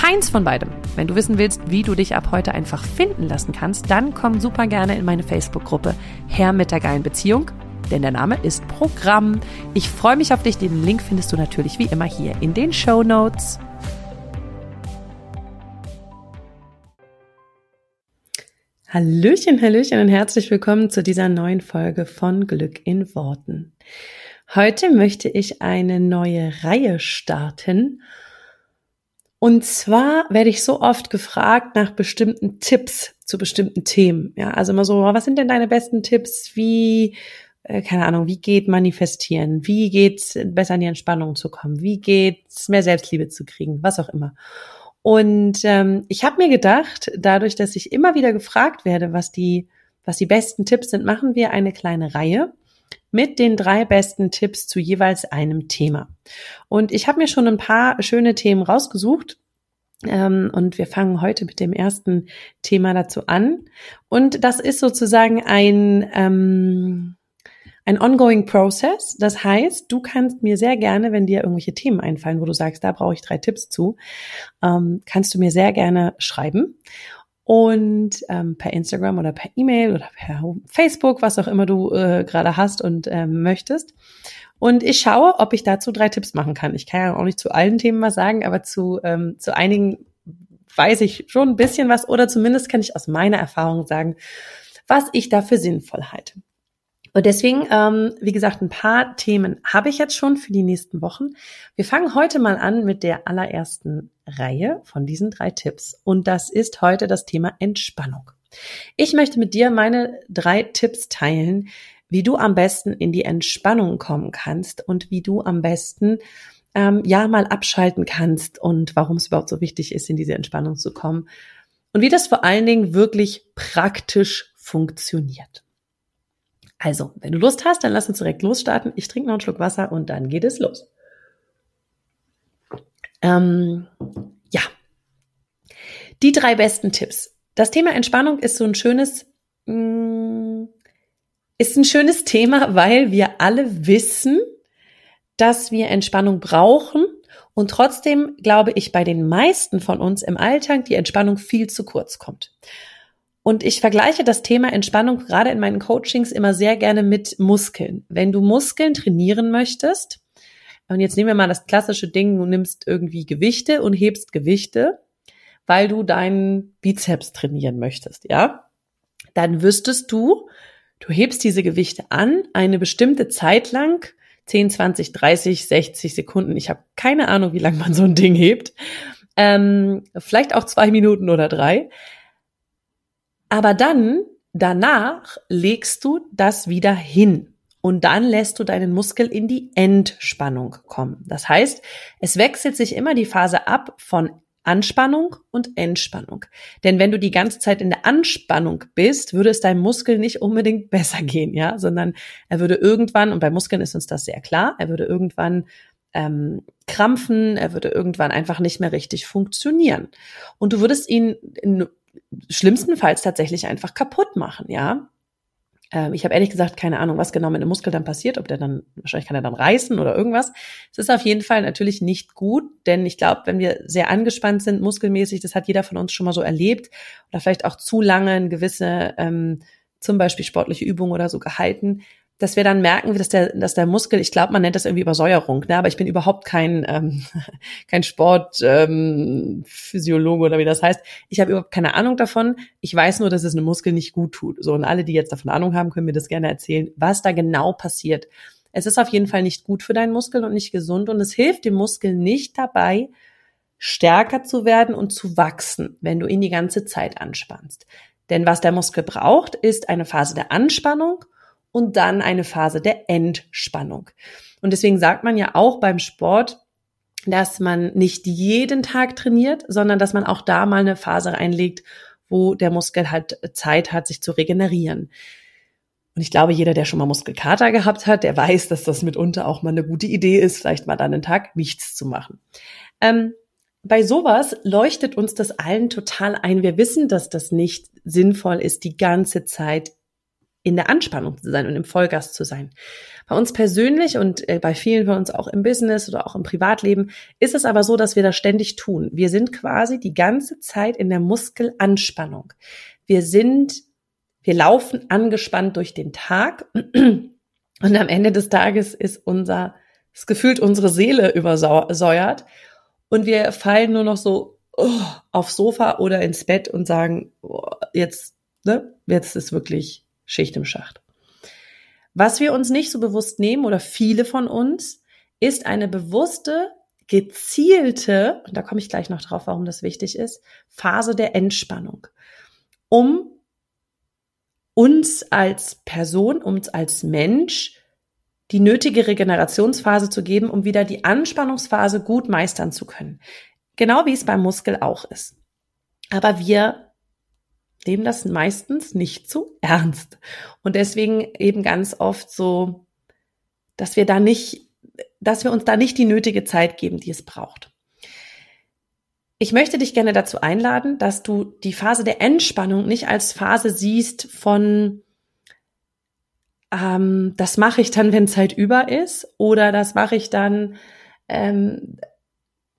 keins von beidem. Wenn du wissen willst, wie du dich ab heute einfach finden lassen kannst, dann komm super gerne in meine Facebook-Gruppe Herr mit der geilen Beziehung, denn der Name ist Programm. Ich freue mich auf dich. Den Link findest du natürlich wie immer hier in den Show Notes. Hallöchen, Hallöchen und herzlich willkommen zu dieser neuen Folge von Glück in Worten. Heute möchte ich eine neue Reihe starten und zwar werde ich so oft gefragt nach bestimmten Tipps zu bestimmten Themen. Ja, also immer so, was sind denn deine besten Tipps? Wie, äh, keine Ahnung, wie geht manifestieren? Wie geht's besser in die Entspannung zu kommen? Wie geht's mehr Selbstliebe zu kriegen? Was auch immer. Und ähm, ich habe mir gedacht, dadurch, dass ich immer wieder gefragt werde, was die, was die besten Tipps sind, machen wir eine kleine Reihe mit den drei besten Tipps zu jeweils einem Thema. Und ich habe mir schon ein paar schöne Themen rausgesucht. Ähm, und wir fangen heute mit dem ersten Thema dazu an. Und das ist sozusagen ein, ähm, ein ongoing process. Das heißt, du kannst mir sehr gerne, wenn dir irgendwelche Themen einfallen, wo du sagst, da brauche ich drei Tipps zu, ähm, kannst du mir sehr gerne schreiben und ähm, per Instagram oder per E-Mail oder per Facebook, was auch immer du äh, gerade hast und ähm, möchtest. Und ich schaue, ob ich dazu drei Tipps machen kann. Ich kann ja auch nicht zu allen Themen was sagen, aber zu, ähm, zu einigen weiß ich schon ein bisschen was oder zumindest kann ich aus meiner Erfahrung sagen, was ich dafür sinnvoll halte. Und deswegen, ähm, wie gesagt, ein paar Themen habe ich jetzt schon für die nächsten Wochen. Wir fangen heute mal an mit der allerersten Reihe von diesen drei Tipps. Und das ist heute das Thema Entspannung. Ich möchte mit dir meine drei Tipps teilen, wie du am besten in die Entspannung kommen kannst und wie du am besten ähm, ja mal abschalten kannst und warum es überhaupt so wichtig ist, in diese Entspannung zu kommen und wie das vor allen Dingen wirklich praktisch funktioniert. Also, wenn du Lust hast, dann lass uns direkt losstarten. Ich trinke noch einen Schluck Wasser und dann geht es los. Ähm, ja, die drei besten Tipps. Das Thema Entspannung ist so ein schönes, mm, ist ein schönes Thema, weil wir alle wissen, dass wir Entspannung brauchen und trotzdem glaube ich bei den meisten von uns im Alltag die Entspannung viel zu kurz kommt. Und ich vergleiche das Thema Entspannung gerade in meinen Coachings immer sehr gerne mit Muskeln. Wenn du Muskeln trainieren möchtest, und jetzt nehmen wir mal das klassische Ding, du nimmst irgendwie Gewichte und hebst Gewichte, weil du deinen Bizeps trainieren möchtest, ja? Dann wüsstest du, du hebst diese Gewichte an, eine bestimmte Zeit lang, 10, 20, 30, 60 Sekunden. Ich habe keine Ahnung, wie lange man so ein Ding hebt. Ähm, vielleicht auch zwei Minuten oder drei. Aber dann, danach legst du das wieder hin. Und dann lässt du deinen Muskel in die Entspannung kommen. Das heißt, es wechselt sich immer die Phase ab von Anspannung und Entspannung. Denn wenn du die ganze Zeit in der Anspannung bist, würde es deinem Muskel nicht unbedingt besser gehen, ja, sondern er würde irgendwann, und bei Muskeln ist uns das sehr klar, er würde irgendwann ähm, krampfen, er würde irgendwann einfach nicht mehr richtig funktionieren. Und du würdest ihn schlimmstenfalls tatsächlich einfach kaputt machen, ja. Ähm, ich habe ehrlich gesagt keine Ahnung, was genau mit dem Muskel dann passiert, ob der dann, wahrscheinlich kann er dann reißen oder irgendwas. Es ist auf jeden Fall natürlich nicht gut, denn ich glaube, wenn wir sehr angespannt sind, muskelmäßig, das hat jeder von uns schon mal so erlebt, oder vielleicht auch zu lange eine gewisse, ähm, zum Beispiel sportliche Übung oder so gehalten, dass wir dann merken, dass der, dass der Muskel, ich glaube, man nennt das irgendwie Übersäuerung, ne? aber ich bin überhaupt kein, ähm, kein Sportphysiologe ähm, oder wie das heißt. Ich habe überhaupt keine Ahnung davon. Ich weiß nur, dass es einem Muskel nicht gut tut. So, und alle, die jetzt davon Ahnung haben, können mir das gerne erzählen, was da genau passiert. Es ist auf jeden Fall nicht gut für deinen Muskel und nicht gesund und es hilft dem Muskel nicht dabei, stärker zu werden und zu wachsen, wenn du ihn die ganze Zeit anspannst. Denn was der Muskel braucht, ist eine Phase der Anspannung und dann eine Phase der Entspannung. Und deswegen sagt man ja auch beim Sport, dass man nicht jeden Tag trainiert, sondern dass man auch da mal eine Phase einlegt, wo der Muskel halt Zeit hat, sich zu regenerieren. Und ich glaube, jeder, der schon mal Muskelkater gehabt hat, der weiß, dass das mitunter auch mal eine gute Idee ist, vielleicht mal dann einen Tag nichts zu machen. Ähm, bei sowas leuchtet uns das allen total ein. Wir wissen, dass das nicht sinnvoll ist, die ganze Zeit in der Anspannung zu sein und im Vollgas zu sein. Bei uns persönlich und äh, bei vielen von uns auch im Business oder auch im Privatleben ist es aber so, dass wir das ständig tun. Wir sind quasi die ganze Zeit in der Muskelanspannung. Wir sind, wir laufen angespannt durch den Tag und am Ende des Tages ist unser, es gefühlt unsere Seele übersäuert und wir fallen nur noch so oh, aufs Sofa oder ins Bett und sagen, oh, jetzt, ne, jetzt ist wirklich Schicht im Schacht. Was wir uns nicht so bewusst nehmen oder viele von uns, ist eine bewusste, gezielte, und da komme ich gleich noch drauf, warum das wichtig ist, Phase der Entspannung, um uns als Person, uns als Mensch die nötige Regenerationsphase zu geben, um wieder die Anspannungsphase gut meistern zu können. Genau wie es beim Muskel auch ist. Aber wir nehmen das meistens nicht zu ernst. Und deswegen eben ganz oft so, dass wir da nicht, dass wir uns da nicht die nötige Zeit geben, die es braucht. Ich möchte dich gerne dazu einladen, dass du die Phase der Entspannung nicht als Phase siehst von ähm, das mache ich dann, wenn Zeit über ist, oder das mache ich dann, ähm,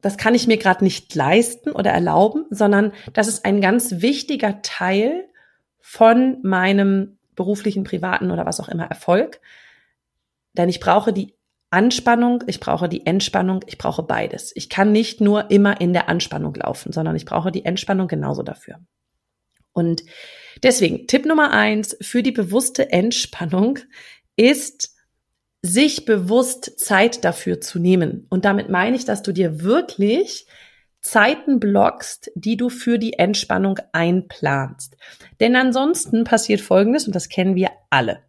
das kann ich mir gerade nicht leisten oder erlauben, sondern das ist ein ganz wichtiger Teil von meinem beruflichen, privaten oder was auch immer Erfolg. Denn ich brauche die Anspannung, ich brauche die Entspannung, ich brauche beides. Ich kann nicht nur immer in der Anspannung laufen, sondern ich brauche die Entspannung genauso dafür. Und deswegen, Tipp Nummer eins für die bewusste Entspannung ist, sich bewusst Zeit dafür zu nehmen. Und damit meine ich, dass du dir wirklich Zeiten blockst, die du für die Entspannung einplanst. Denn ansonsten passiert Folgendes, und das kennen wir alle.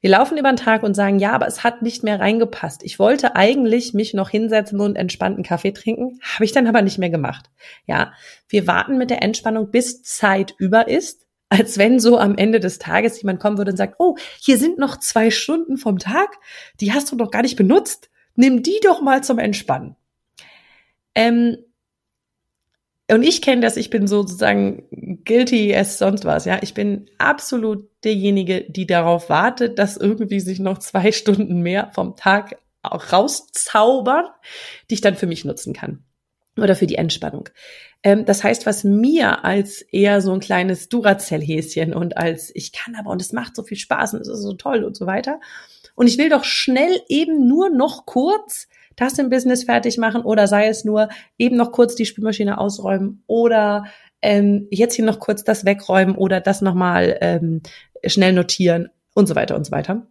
Wir laufen über den Tag und sagen, ja, aber es hat nicht mehr reingepasst. Ich wollte eigentlich mich noch hinsetzen und entspannten Kaffee trinken, habe ich dann aber nicht mehr gemacht. Ja, wir warten mit der Entspannung, bis Zeit über ist, als wenn so am Ende des Tages jemand kommen würde und sagt, oh, hier sind noch zwei Stunden vom Tag, die hast du noch gar nicht benutzt. Nimm die doch mal zum Entspannen. Ähm, und ich kenne das, ich bin sozusagen guilty as sonst was, ja. Ich bin absolut derjenige, die darauf wartet, dass irgendwie sich noch zwei Stunden mehr vom Tag auch rauszaubern, die ich dann für mich nutzen kann. Oder für die Entspannung. Ähm, das heißt, was mir als eher so ein kleines Duracell-Häschen und als ich kann aber und es macht so viel Spaß und es ist so toll und so weiter. Und ich will doch schnell eben nur noch kurz das im Business fertig machen oder sei es nur eben noch kurz die Spülmaschine ausräumen oder ähm, jetzt hier noch kurz das wegräumen oder das nochmal ähm, schnell notieren und so weiter und so weiter.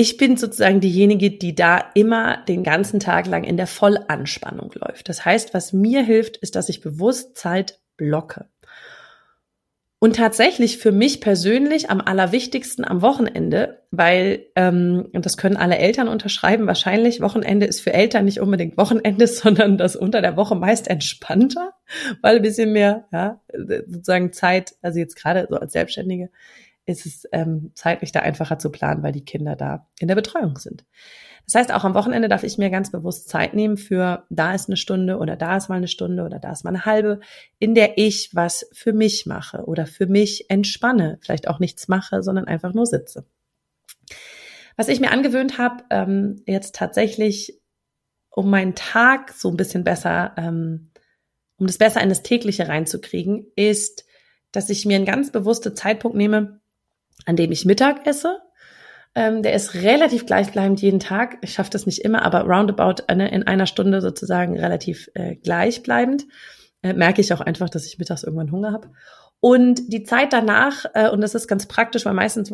Ich bin sozusagen diejenige, die da immer den ganzen Tag lang in der Vollanspannung läuft. Das heißt, was mir hilft, ist, dass ich bewusst Zeit blocke. Und tatsächlich für mich persönlich am allerwichtigsten am Wochenende, weil, ähm, und das können alle Eltern unterschreiben, wahrscheinlich Wochenende ist für Eltern nicht unbedingt Wochenende, sondern das unter der Woche meist entspannter, weil ein bisschen mehr, ja, sozusagen Zeit, also jetzt gerade so als Selbstständige, ist es ähm, zeitlich da einfacher zu planen, weil die Kinder da in der Betreuung sind. Das heißt, auch am Wochenende darf ich mir ganz bewusst Zeit nehmen für, da ist eine Stunde oder da ist mal eine Stunde oder da ist mal eine halbe, in der ich was für mich mache oder für mich entspanne, vielleicht auch nichts mache, sondern einfach nur sitze. Was ich mir angewöhnt habe, ähm, jetzt tatsächlich, um meinen Tag so ein bisschen besser, ähm, um das besser in das tägliche reinzukriegen, ist, dass ich mir einen ganz bewussten Zeitpunkt nehme, an dem ich Mittag esse ähm, der ist relativ gleichbleibend jeden Tag. Ich schaffe das nicht immer, aber roundabout eine, in einer Stunde sozusagen relativ äh, gleichbleibend. Äh, merke ich auch einfach, dass ich mittags irgendwann Hunger habe. Und die Zeit danach, äh, und das ist ganz praktisch, weil meistens,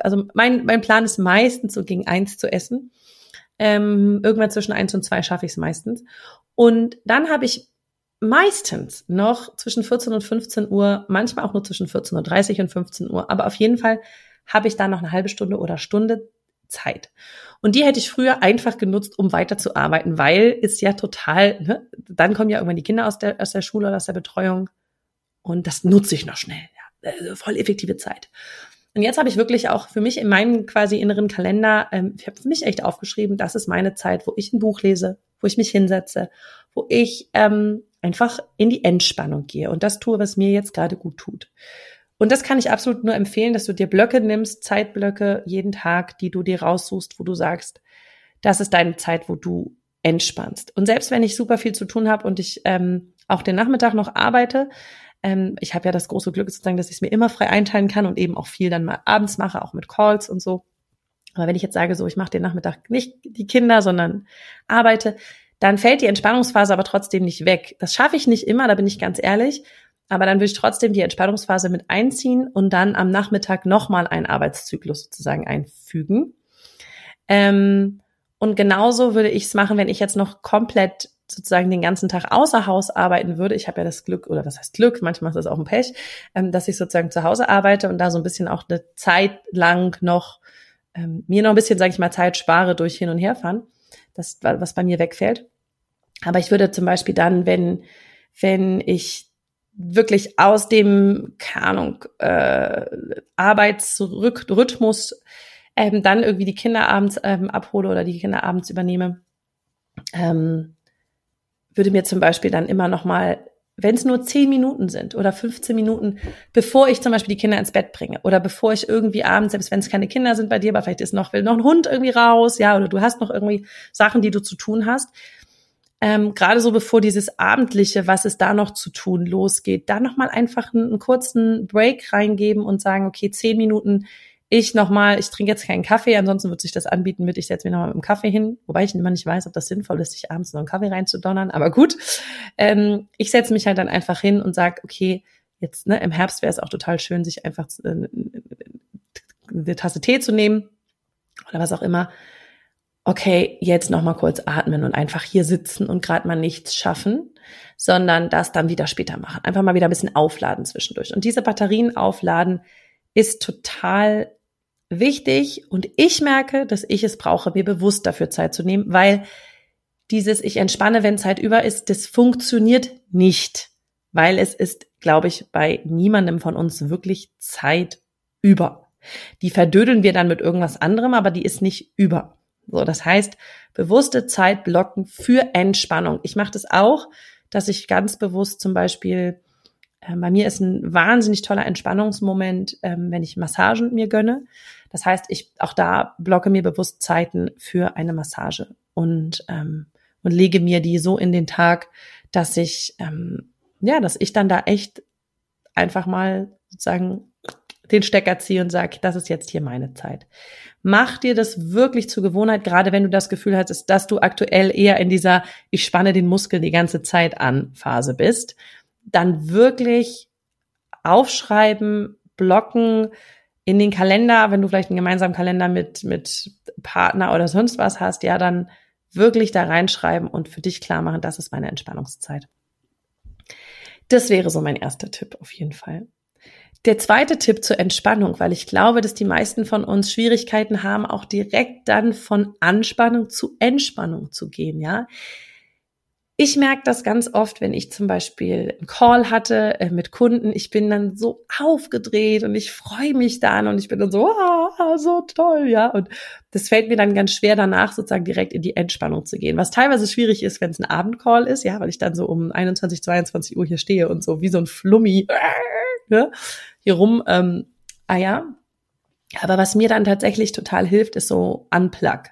also mein, mein Plan ist meistens so gegen eins zu essen. Ähm, irgendwann zwischen eins und zwei schaffe ich es meistens. Und dann habe ich meistens noch zwischen 14 und 15 Uhr, manchmal auch nur zwischen 14.30 Uhr und 15 Uhr, aber auf jeden Fall habe ich da noch eine halbe Stunde oder Stunde Zeit. Und die hätte ich früher einfach genutzt, um weiterzuarbeiten, weil es ja total, ne, dann kommen ja irgendwann die Kinder aus der, aus der Schule oder aus der Betreuung und das nutze ich noch schnell. Ja, also voll effektive Zeit. Und jetzt habe ich wirklich auch für mich in meinem quasi inneren Kalender, ähm, ich habe für mich echt aufgeschrieben, das ist meine Zeit, wo ich ein Buch lese, wo ich mich hinsetze, wo ich ähm, einfach in die Entspannung gehe und das tue, was mir jetzt gerade gut tut. Und das kann ich absolut nur empfehlen, dass du dir Blöcke nimmst, Zeitblöcke jeden Tag, die du dir raussuchst, wo du sagst, das ist deine Zeit, wo du entspannst. Und selbst wenn ich super viel zu tun habe und ich ähm, auch den Nachmittag noch arbeite, ähm, ich habe ja das große Glück sozusagen, dass ich es mir immer frei einteilen kann und eben auch viel dann mal abends mache, auch mit Calls und so. Aber wenn ich jetzt sage, so, ich mache den Nachmittag nicht die Kinder, sondern arbeite, dann fällt die Entspannungsphase aber trotzdem nicht weg. Das schaffe ich nicht immer, da bin ich ganz ehrlich. Aber dann will ich trotzdem die Entspannungsphase mit einziehen und dann am Nachmittag nochmal einen Arbeitszyklus sozusagen einfügen. Ähm, und genauso würde ich es machen, wenn ich jetzt noch komplett sozusagen den ganzen Tag außer Haus arbeiten würde, ich habe ja das Glück, oder was heißt Glück, manchmal ist das auch ein Pech, ähm, dass ich sozusagen zu Hause arbeite und da so ein bisschen auch eine Zeit lang noch ähm, mir noch ein bisschen, sage ich mal, Zeit spare durch hin und herfahren, das, was bei mir wegfällt. Aber ich würde zum Beispiel dann, wenn, wenn ich wirklich aus dem, keine Ahnung, äh, Arbeitsrhythmus ähm, dann irgendwie die Kinder abends ähm, abhole oder die Kinder abends übernehme, ähm, würde mir zum Beispiel dann immer noch mal, wenn es nur zehn Minuten sind oder 15 Minuten, bevor ich zum Beispiel die Kinder ins Bett bringe oder bevor ich irgendwie abends, selbst wenn es keine Kinder sind bei dir, aber vielleicht ist noch, will noch ein Hund irgendwie raus, ja, oder du hast noch irgendwie Sachen, die du zu tun hast, ähm, gerade so bevor dieses Abendliche, was ist da noch zu tun, losgeht, da nochmal einfach einen, einen, kurzen Break reingeben und sagen, okay, zehn Minuten, ich nochmal, ich trinke jetzt keinen Kaffee, ansonsten wird sich das anbieten mit, ich setze mich nochmal mit dem Kaffee hin, wobei ich immer nicht weiß, ob das sinnvoll ist, sich abends noch einen Kaffee reinzudonnern, aber gut. Ähm, ich setze mich halt dann einfach hin und sage, okay, jetzt ne, im Herbst wäre es auch total schön, sich einfach äh, eine Tasse Tee zu nehmen oder was auch immer okay, jetzt noch mal kurz atmen und einfach hier sitzen und gerade mal nichts schaffen, sondern das dann wieder später machen. Einfach mal wieder ein bisschen aufladen zwischendurch. Und diese Batterien aufladen ist total wichtig und ich merke, dass ich es brauche, mir bewusst dafür Zeit zu nehmen, weil dieses ich entspanne, wenn Zeit über ist, das funktioniert nicht, weil es ist, glaube ich, bei niemandem von uns wirklich Zeit über. Die verdödeln wir dann mit irgendwas anderem, aber die ist nicht über. So, das heißt, bewusste Zeit blocken für Entspannung. Ich mache das auch, dass ich ganz bewusst zum Beispiel, äh, bei mir ist ein wahnsinnig toller Entspannungsmoment, ähm, wenn ich Massagen mir gönne. Das heißt, ich auch da blocke mir bewusst Zeiten für eine Massage und ähm, und lege mir die so in den Tag, dass ich ähm, ja, dass ich dann da echt einfach mal sozusagen den Stecker ziehe und sage, das ist jetzt hier meine Zeit. Mach dir das wirklich zur Gewohnheit, gerade wenn du das Gefühl hast, dass du aktuell eher in dieser ich spanne den Muskel die ganze Zeit an Phase bist, dann wirklich aufschreiben, blocken in den Kalender, wenn du vielleicht einen gemeinsamen Kalender mit mit Partner oder sonst was hast, ja, dann wirklich da reinschreiben und für dich klar machen, das ist meine Entspannungszeit. Das wäre so mein erster Tipp auf jeden Fall. Der zweite Tipp zur Entspannung, weil ich glaube, dass die meisten von uns Schwierigkeiten haben, auch direkt dann von Anspannung zu Entspannung zu gehen, ja. Ich merke das ganz oft, wenn ich zum Beispiel einen Call hatte äh, mit Kunden. Ich bin dann so aufgedreht und ich freue mich dann und ich bin dann so, ah, so toll, ja. Und das fällt mir dann ganz schwer, danach sozusagen direkt in die Entspannung zu gehen. Was teilweise schwierig ist, wenn es ein Abendcall ist, ja, weil ich dann so um 21, 22 Uhr hier stehe und so wie so ein Flummi ne, hier rum ähm, eier. Aber was mir dann tatsächlich total hilft, ist so Unplug.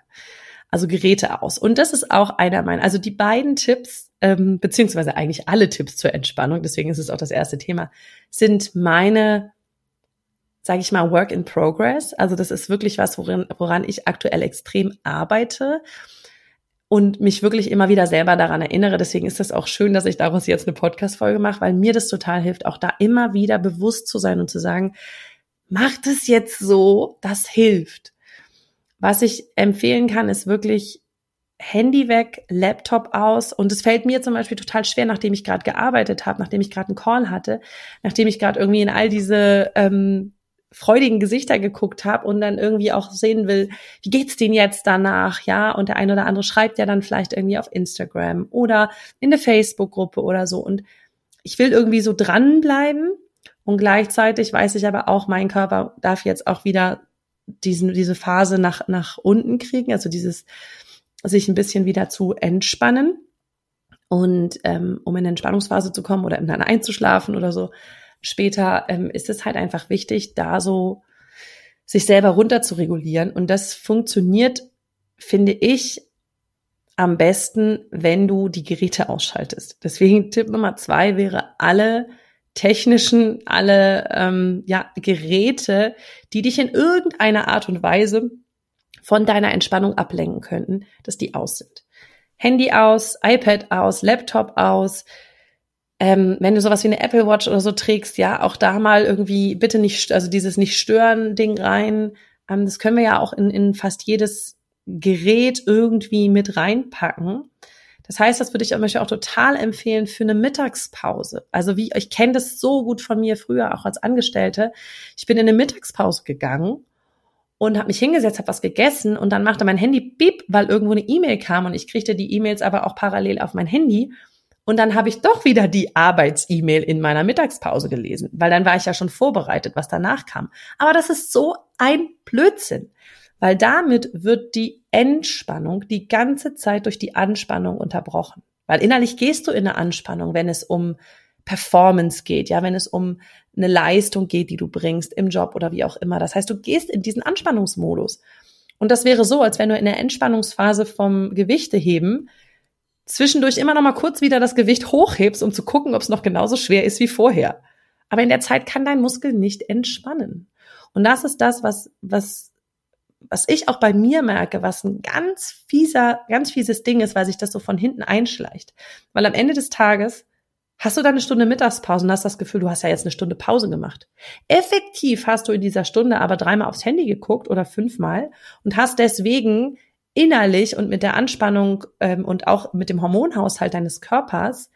Also Geräte aus. Und das ist auch einer meiner, also die beiden Tipps, ähm, beziehungsweise eigentlich alle Tipps zur Entspannung, deswegen ist es auch das erste Thema, sind meine, sage ich mal, Work in Progress. Also das ist wirklich was, woran, woran ich aktuell extrem arbeite und mich wirklich immer wieder selber daran erinnere. Deswegen ist das auch schön, dass ich daraus jetzt eine Podcast-Folge mache, weil mir das total hilft, auch da immer wieder bewusst zu sein und zu sagen, mach das jetzt so, das hilft. Was ich empfehlen kann, ist wirklich Handy weg, Laptop aus. Und es fällt mir zum Beispiel total schwer, nachdem ich gerade gearbeitet habe, nachdem ich gerade einen Call hatte, nachdem ich gerade irgendwie in all diese ähm, freudigen Gesichter geguckt habe und dann irgendwie auch sehen will, wie geht's denen jetzt danach, ja? Und der eine oder andere schreibt ja dann vielleicht irgendwie auf Instagram oder in der Facebook-Gruppe oder so. Und ich will irgendwie so dranbleiben und gleichzeitig weiß ich aber auch, mein Körper darf jetzt auch wieder diesen, diese Phase nach, nach unten kriegen, also dieses sich ein bisschen wieder zu entspannen. Und ähm, um in eine Entspannungsphase zu kommen oder dann einzuschlafen oder so, später ähm, ist es halt einfach wichtig, da so sich selber runter zu regulieren. Und das funktioniert, finde ich, am besten, wenn du die Geräte ausschaltest. Deswegen Tipp Nummer zwei wäre alle technischen, alle ähm, ja, Geräte, die dich in irgendeiner Art und Weise von deiner Entspannung ablenken könnten, dass die aus sind. Handy aus, iPad aus, Laptop aus, ähm, wenn du sowas wie eine Apple Watch oder so trägst, ja, auch da mal irgendwie bitte nicht, also dieses nicht stören Ding rein. Ähm, das können wir ja auch in, in fast jedes Gerät irgendwie mit reinpacken. Das heißt, das würde ich euch auch total empfehlen für eine Mittagspause. Also wie, ich kenne das so gut von mir früher, auch als Angestellte. Ich bin in eine Mittagspause gegangen und habe mich hingesetzt, habe was gegessen und dann machte mein Handy piep, weil irgendwo eine E-Mail kam und ich kriegte die E-Mails aber auch parallel auf mein Handy. Und dann habe ich doch wieder die Arbeits-E-Mail in meiner Mittagspause gelesen, weil dann war ich ja schon vorbereitet, was danach kam. Aber das ist so ein Blödsinn, weil damit wird die Entspannung die ganze Zeit durch die Anspannung unterbrochen. Weil innerlich gehst du in eine Anspannung, wenn es um Performance geht, ja, wenn es um eine Leistung geht, die du bringst im Job oder wie auch immer. Das heißt, du gehst in diesen Anspannungsmodus. Und das wäre so, als wenn du in der Entspannungsphase vom Gewichteheben zwischendurch immer noch mal kurz wieder das Gewicht hochhebst, um zu gucken, ob es noch genauso schwer ist wie vorher. Aber in der Zeit kann dein Muskel nicht entspannen. Und das ist das, was, was, was ich auch bei mir merke, was ein ganz fieser, ganz fieses Ding ist, weil sich das so von hinten einschleicht. Weil am Ende des Tages hast du dann eine Stunde Mittagspause und hast das Gefühl, du hast ja jetzt eine Stunde Pause gemacht. Effektiv hast du in dieser Stunde aber dreimal aufs Handy geguckt oder fünfmal und hast deswegen innerlich und mit der Anspannung ähm, und auch mit dem Hormonhaushalt deines Körpers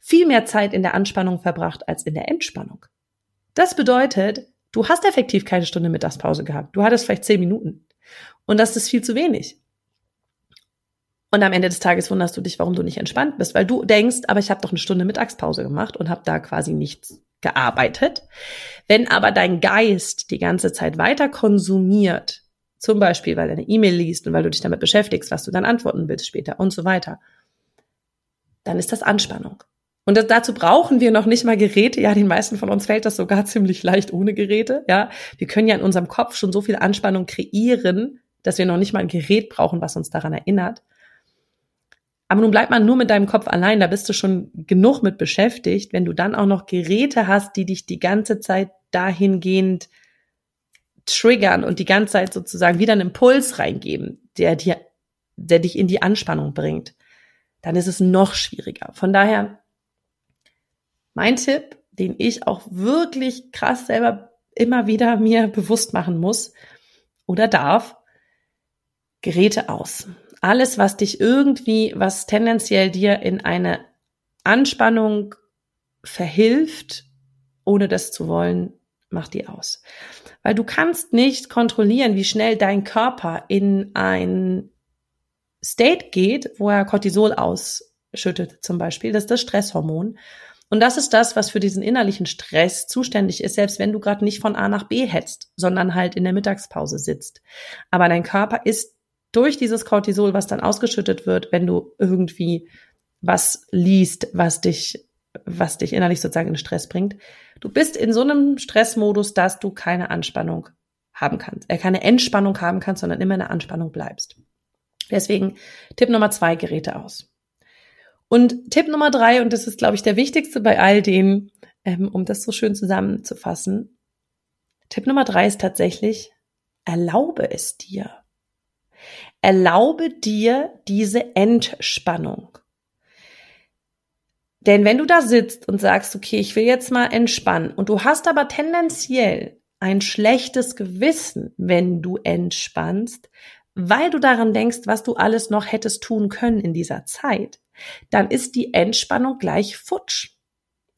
viel mehr Zeit in der Anspannung verbracht als in der Entspannung. Das bedeutet, du hast effektiv keine Stunde Mittagspause gehabt. Du hattest vielleicht zehn Minuten. Und das ist viel zu wenig. Und am Ende des Tages wunderst du dich, warum du nicht entspannt bist, weil du denkst, aber ich habe doch eine Stunde Mittagspause gemacht und habe da quasi nichts gearbeitet. Wenn aber dein Geist die ganze Zeit weiter konsumiert, zum Beispiel, weil du eine E-Mail liest und weil du dich damit beschäftigst, was du dann antworten willst später und so weiter. Dann ist das Anspannung. Und dazu brauchen wir noch nicht mal Geräte. Ja, den meisten von uns fällt das sogar ziemlich leicht ohne Geräte. Ja, wir können ja in unserem Kopf schon so viel Anspannung kreieren, dass wir noch nicht mal ein Gerät brauchen, was uns daran erinnert. Aber nun bleibt man nur mit deinem Kopf allein, da bist du schon genug mit beschäftigt. Wenn du dann auch noch Geräte hast, die dich die ganze Zeit dahingehend triggern und die ganze Zeit sozusagen wieder einen Impuls reingeben, der dir, der dich in die Anspannung bringt, dann ist es noch schwieriger. Von daher, mein Tipp, den ich auch wirklich krass selber immer wieder mir bewusst machen muss oder darf, Geräte aus. Alles, was dich irgendwie, was tendenziell dir in eine Anspannung verhilft, ohne das zu wollen, mach die aus. Weil du kannst nicht kontrollieren, wie schnell dein Körper in ein State geht, wo er Cortisol ausschüttet zum Beispiel. Das ist das Stresshormon. Und das ist das, was für diesen innerlichen Stress zuständig ist, selbst wenn du gerade nicht von A nach B hetzt, sondern halt in der Mittagspause sitzt. Aber dein Körper ist durch dieses Cortisol, was dann ausgeschüttet wird, wenn du irgendwie was liest, was dich, was dich innerlich sozusagen in Stress bringt, Du bist in so einem Stressmodus, dass du keine Anspannung haben kannst, äh, keine Entspannung haben kannst, sondern immer in der Anspannung bleibst. Deswegen Tipp Nummer zwei, Geräte aus. Und Tipp Nummer drei, und das ist, glaube ich, der wichtigste bei all denen, ähm, um das so schön zusammenzufassen. Tipp Nummer drei ist tatsächlich, erlaube es dir. Erlaube dir diese Entspannung. Denn wenn du da sitzt und sagst, okay, ich will jetzt mal entspannen und du hast aber tendenziell ein schlechtes Gewissen, wenn du entspannst, weil du daran denkst, was du alles noch hättest tun können in dieser Zeit, dann ist die Entspannung gleich futsch.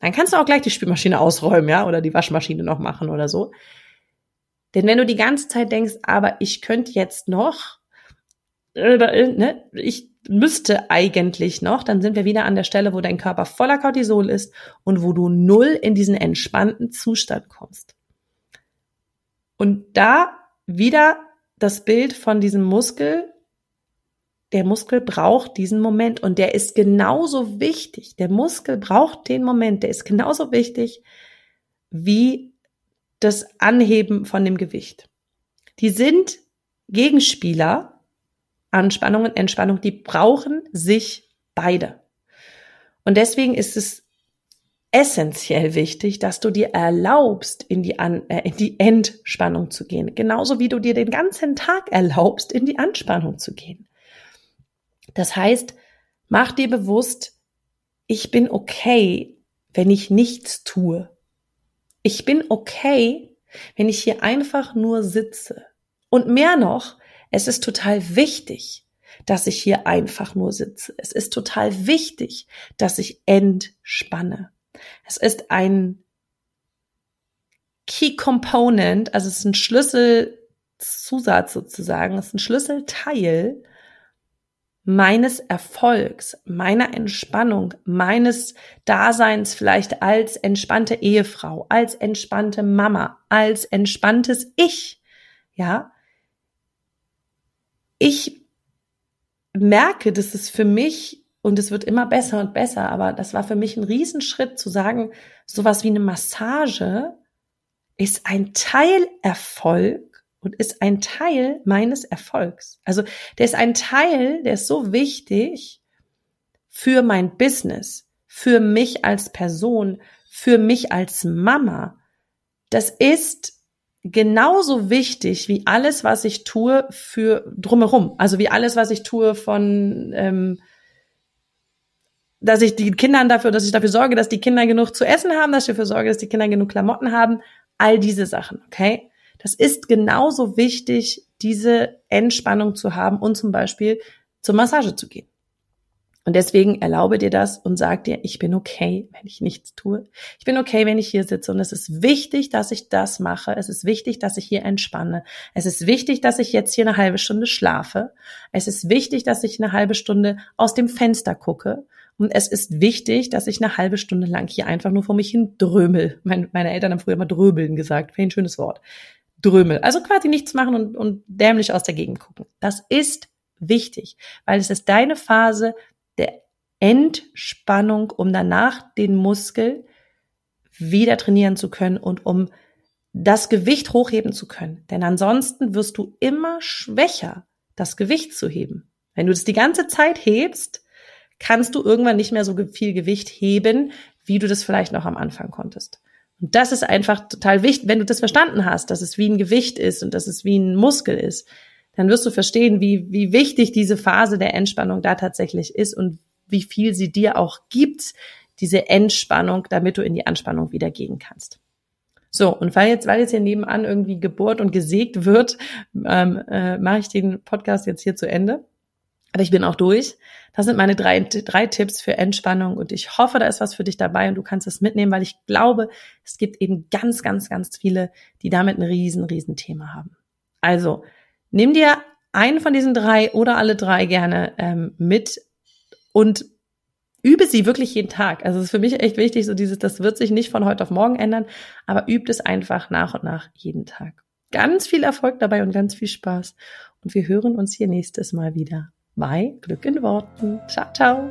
Dann kannst du auch gleich die Spülmaschine ausräumen, ja, oder die Waschmaschine noch machen oder so. Denn wenn du die ganze Zeit denkst, aber ich könnte jetzt noch, äh, ne, ich müsste eigentlich noch, dann sind wir wieder an der Stelle, wo dein Körper voller Cortisol ist und wo du null in diesen entspannten Zustand kommst. Und da wieder das Bild von diesem Muskel. Der Muskel braucht diesen Moment und der ist genauso wichtig. Der Muskel braucht den Moment, der ist genauso wichtig wie das Anheben von dem Gewicht. Die sind Gegenspieler, Anspannung und Entspannung, die brauchen sich beide. Und deswegen ist es essentiell wichtig, dass du dir erlaubst, in die, An äh, in die Entspannung zu gehen. Genauso wie du dir den ganzen Tag erlaubst, in die Anspannung zu gehen. Das heißt, mach dir bewusst, ich bin okay, wenn ich nichts tue. Ich bin okay, wenn ich hier einfach nur sitze. Und mehr noch, es ist total wichtig, dass ich hier einfach nur sitze. Es ist total wichtig, dass ich entspanne. Es ist ein Key Component, also es ist ein Schlüsselzusatz sozusagen, es ist ein Schlüsselteil meines Erfolgs, meiner Entspannung, meines Daseins vielleicht als entspannte Ehefrau, als entspannte Mama, als entspanntes Ich. Ja. Ich merke, dass es für mich und es wird immer besser und besser. Aber das war für mich ein Riesenschritt zu sagen, sowas wie eine Massage ist ein Teilerfolg und ist ein Teil meines Erfolgs. Also der ist ein Teil, der ist so wichtig für mein Business, für mich als Person, für mich als Mama. Das ist genauso wichtig wie alles, was ich tue für drumherum. Also wie alles, was ich tue von ähm, dass ich die Kindern dafür, dass ich dafür sorge, dass die Kinder genug zu essen haben, dass ich dafür sorge, dass die Kinder genug Klamotten haben, all diese Sachen, okay? Das ist genauso wichtig, diese Entspannung zu haben und zum Beispiel zur Massage zu gehen. Und deswegen erlaube dir das und sag dir, ich bin okay, wenn ich nichts tue. Ich bin okay, wenn ich hier sitze. Und es ist wichtig, dass ich das mache. Es ist wichtig, dass ich hier entspanne. Es ist wichtig, dass ich jetzt hier eine halbe Stunde schlafe. Es ist wichtig, dass ich eine halbe Stunde aus dem Fenster gucke. Und es ist wichtig, dass ich eine halbe Stunde lang hier einfach nur vor mich hin drömel. Meine, meine Eltern haben früher immer dröbeln gesagt. Wäre ein schönes Wort. Drömel. Also quasi nichts machen und, und dämlich aus der Gegend gucken. Das ist wichtig, weil es ist deine Phase der Entspannung, um danach den Muskel wieder trainieren zu können und um das Gewicht hochheben zu können. Denn ansonsten wirst du immer schwächer, das Gewicht zu heben. Wenn du das die ganze Zeit hebst, kannst du irgendwann nicht mehr so viel Gewicht heben, wie du das vielleicht noch am Anfang konntest. Und das ist einfach total wichtig, wenn du das verstanden hast, dass es wie ein Gewicht ist und dass es wie ein Muskel ist, dann wirst du verstehen, wie, wie wichtig diese Phase der Entspannung da tatsächlich ist und wie viel sie dir auch gibt, diese Entspannung, damit du in die Anspannung wieder gehen kannst. So, und weil jetzt, weil jetzt hier nebenan irgendwie gebohrt und gesägt wird, ähm, äh, mache ich den Podcast jetzt hier zu Ende. Aber ich bin auch durch. Das sind meine drei, drei Tipps für Entspannung und ich hoffe, da ist was für dich dabei und du kannst es mitnehmen, weil ich glaube, es gibt eben ganz, ganz, ganz viele, die damit ein riesen, riesen Thema haben. Also, nimm dir einen von diesen drei oder alle drei gerne ähm, mit und übe sie wirklich jeden Tag. Also es ist für mich echt wichtig, so dieses, das wird sich nicht von heute auf morgen ändern, aber übt es einfach nach und nach jeden Tag. Ganz viel Erfolg dabei und ganz viel Spaß. Und wir hören uns hier nächstes Mal wieder bei Glück in Worten. Ciao, ciao.